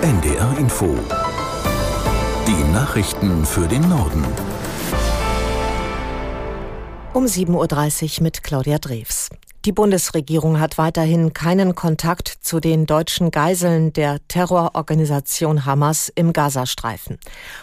NDR Info. Die Nachrichten für den Norden. Um 7.30 Uhr mit Claudia Drews. Die Bundesregierung hat weiterhin keinen Kontakt zu den deutschen Geiseln der Terrororganisation Hamas im Gazastreifen.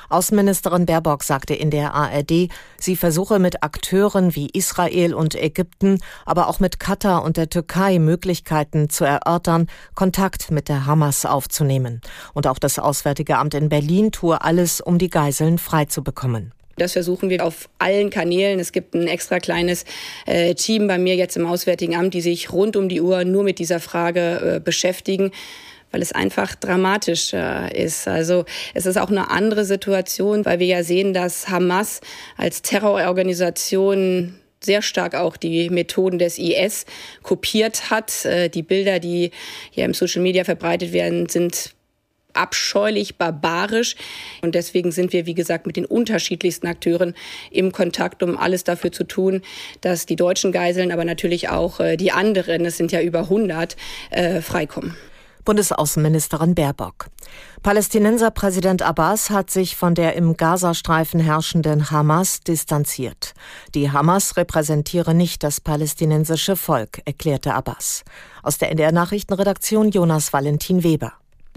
Außenministerin Baerbock sagte in der ARD, sie versuche mit Akteuren wie Israel und Ägypten, aber auch mit Katar und der Türkei Möglichkeiten zu erörtern, Kontakt mit der Hamas aufzunehmen. Und auch das Auswärtige Amt in Berlin tue alles, um die Geiseln freizubekommen. Das versuchen wir auf allen Kanälen. Es gibt ein extra kleines äh, Team bei mir jetzt im Auswärtigen Amt, die sich rund um die Uhr nur mit dieser Frage äh, beschäftigen weil es einfach dramatisch äh, ist. Also es ist auch eine andere Situation, weil wir ja sehen, dass Hamas als Terrororganisation sehr stark auch die Methoden des IS kopiert hat. Äh, die Bilder, die hier im Social Media verbreitet werden, sind abscheulich, barbarisch. Und deswegen sind wir, wie gesagt, mit den unterschiedlichsten Akteuren im Kontakt, um alles dafür zu tun, dass die deutschen Geiseln, aber natürlich auch äh, die anderen, es sind ja über 100, äh, freikommen. Bundesaußenministerin Baerbock. Palästinenserpräsident Abbas hat sich von der im Gazastreifen herrschenden Hamas distanziert. Die Hamas repräsentiere nicht das palästinensische Volk, erklärte Abbas. Aus der NDR Nachrichtenredaktion Jonas Valentin Weber.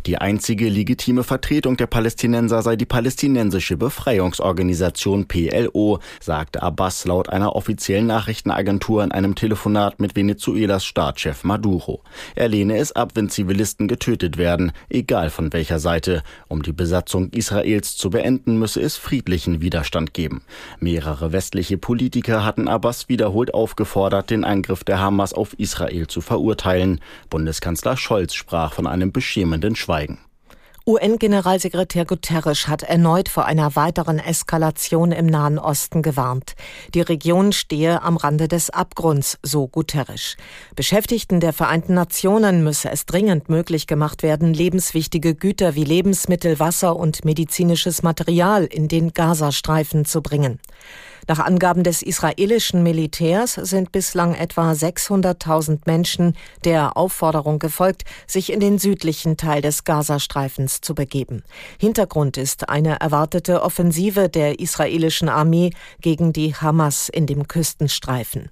Die einzige legitime Vertretung der Palästinenser sei die palästinensische Befreiungsorganisation PLO, sagte Abbas laut einer offiziellen Nachrichtenagentur in einem Telefonat mit Venezuelas Staatschef Maduro. Er lehne es ab, wenn Zivilisten getötet werden, egal von welcher Seite. Um die Besatzung Israels zu beenden, müsse es friedlichen Widerstand geben. Mehrere westliche Politiker hatten Abbas wiederholt aufgefordert, den Angriff der Hamas auf Israel zu verurteilen. Bundeskanzler Scholz sprach von einem beschämenden Schweigen. UN-Generalsekretär Guterres hat erneut vor einer weiteren Eskalation im Nahen Osten gewarnt. Die Region stehe am Rande des Abgrunds, so Guterres. Beschäftigten der Vereinten Nationen müsse es dringend möglich gemacht werden, lebenswichtige Güter wie Lebensmittel, Wasser und medizinisches Material in den Gazastreifen zu bringen. Nach Angaben des israelischen Militärs sind bislang etwa 600.000 Menschen der Aufforderung gefolgt, sich in den südlichen Teil des Gazastreifens zu begeben. Hintergrund ist eine erwartete Offensive der israelischen Armee gegen die Hamas in dem Küstenstreifen.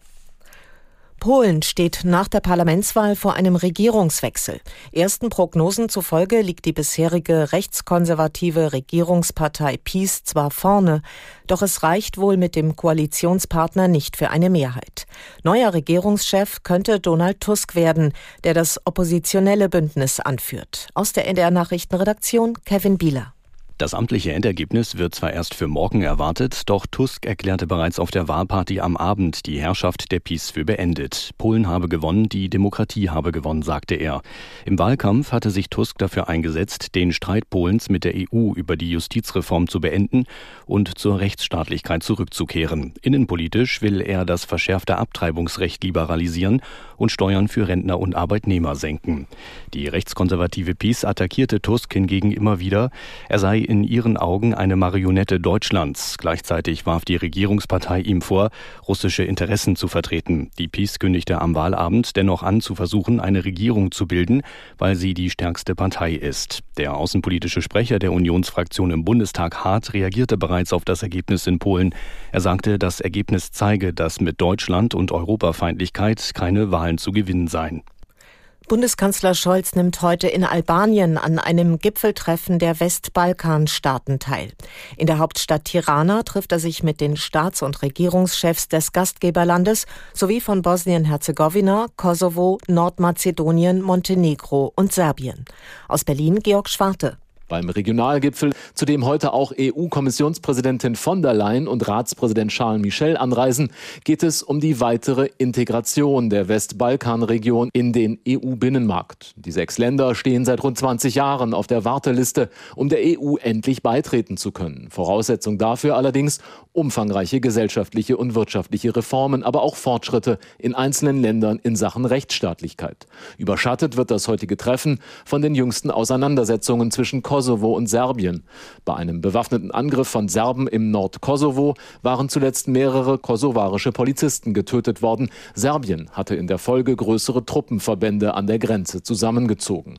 Polen steht nach der Parlamentswahl vor einem Regierungswechsel. Ersten Prognosen zufolge liegt die bisherige rechtskonservative Regierungspartei PiS zwar vorne, doch es reicht wohl mit dem Koalitionspartner nicht für eine Mehrheit. Neuer Regierungschef könnte Donald Tusk werden, der das oppositionelle Bündnis anführt. Aus der NDR Nachrichtenredaktion Kevin Bieler. Das amtliche Endergebnis wird zwar erst für morgen erwartet, doch Tusk erklärte bereits auf der Wahlparty am Abend die Herrschaft der PiS für beendet. Polen habe gewonnen, die Demokratie habe gewonnen, sagte er. Im Wahlkampf hatte sich Tusk dafür eingesetzt, den Streit Polens mit der EU über die Justizreform zu beenden und zur Rechtsstaatlichkeit zurückzukehren. Innenpolitisch will er das verschärfte Abtreibungsrecht liberalisieren und Steuern für Rentner und Arbeitnehmer senken. Die rechtskonservative PiS attackierte Tusk hingegen immer wieder. Er sei in ihren Augen eine Marionette Deutschlands. Gleichzeitig warf die Regierungspartei ihm vor, russische Interessen zu vertreten. Die PiS kündigte am Wahlabend dennoch an, zu versuchen, eine Regierung zu bilden, weil sie die stärkste Partei ist. Der außenpolitische Sprecher der Unionsfraktion im Bundestag Hart reagierte bereits auf das Ergebnis in Polen. Er sagte, das Ergebnis zeige, dass mit Deutschland und Europafeindlichkeit keine Wahlen zu gewinnen seien. Bundeskanzler Scholz nimmt heute in Albanien an einem Gipfeltreffen der Westbalkanstaaten teil. In der Hauptstadt Tirana trifft er sich mit den Staats- und Regierungschefs des Gastgeberlandes sowie von Bosnien-Herzegowina, Kosovo, Nordmazedonien, Montenegro und Serbien. Aus Berlin Georg Schwarte. Beim Regionalgipfel, zu dem heute auch EU-Kommissionspräsidentin von der Leyen und Ratspräsident Charles Michel anreisen, geht es um die weitere Integration der Westbalkanregion in den EU-Binnenmarkt. Die sechs Länder stehen seit rund 20 Jahren auf der Warteliste, um der EU endlich beitreten zu können. Voraussetzung dafür allerdings umfangreiche gesellschaftliche und wirtschaftliche Reformen, aber auch Fortschritte in einzelnen Ländern in Sachen Rechtsstaatlichkeit. Überschattet wird das heutige Treffen von den jüngsten Auseinandersetzungen zwischen Kosovo und Serbien. Bei einem bewaffneten Angriff von Serben im Nordkosovo waren zuletzt mehrere kosovarische Polizisten getötet worden. Serbien hatte in der Folge größere Truppenverbände an der Grenze zusammengezogen.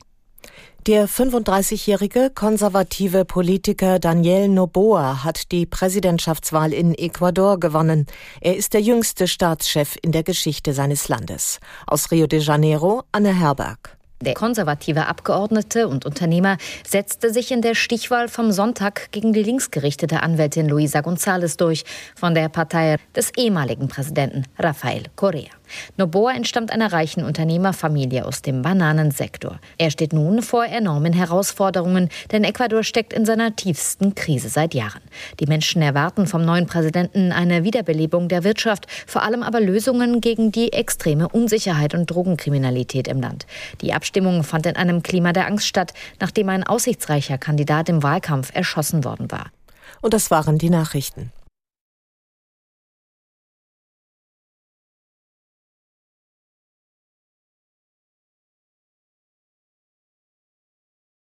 Der 35-jährige konservative Politiker Daniel Noboa hat die Präsidentschaftswahl in Ecuador gewonnen. Er ist der jüngste Staatschef in der Geschichte seines Landes. Aus Rio de Janeiro, Anne Herberg. Der konservative Abgeordnete und Unternehmer setzte sich in der Stichwahl vom Sonntag gegen die linksgerichtete Anwältin Luisa González durch von der Partei des ehemaligen Präsidenten Rafael Correa. Noboa entstammt einer reichen Unternehmerfamilie aus dem Bananensektor. Er steht nun vor enormen Herausforderungen, denn Ecuador steckt in seiner tiefsten Krise seit Jahren. Die Menschen erwarten vom neuen Präsidenten eine Wiederbelebung der Wirtschaft, vor allem aber Lösungen gegen die extreme Unsicherheit und Drogenkriminalität im Land. Die Abstimmung fand in einem Klima der Angst statt, nachdem ein aussichtsreicher Kandidat im Wahlkampf erschossen worden war. Und das waren die Nachrichten.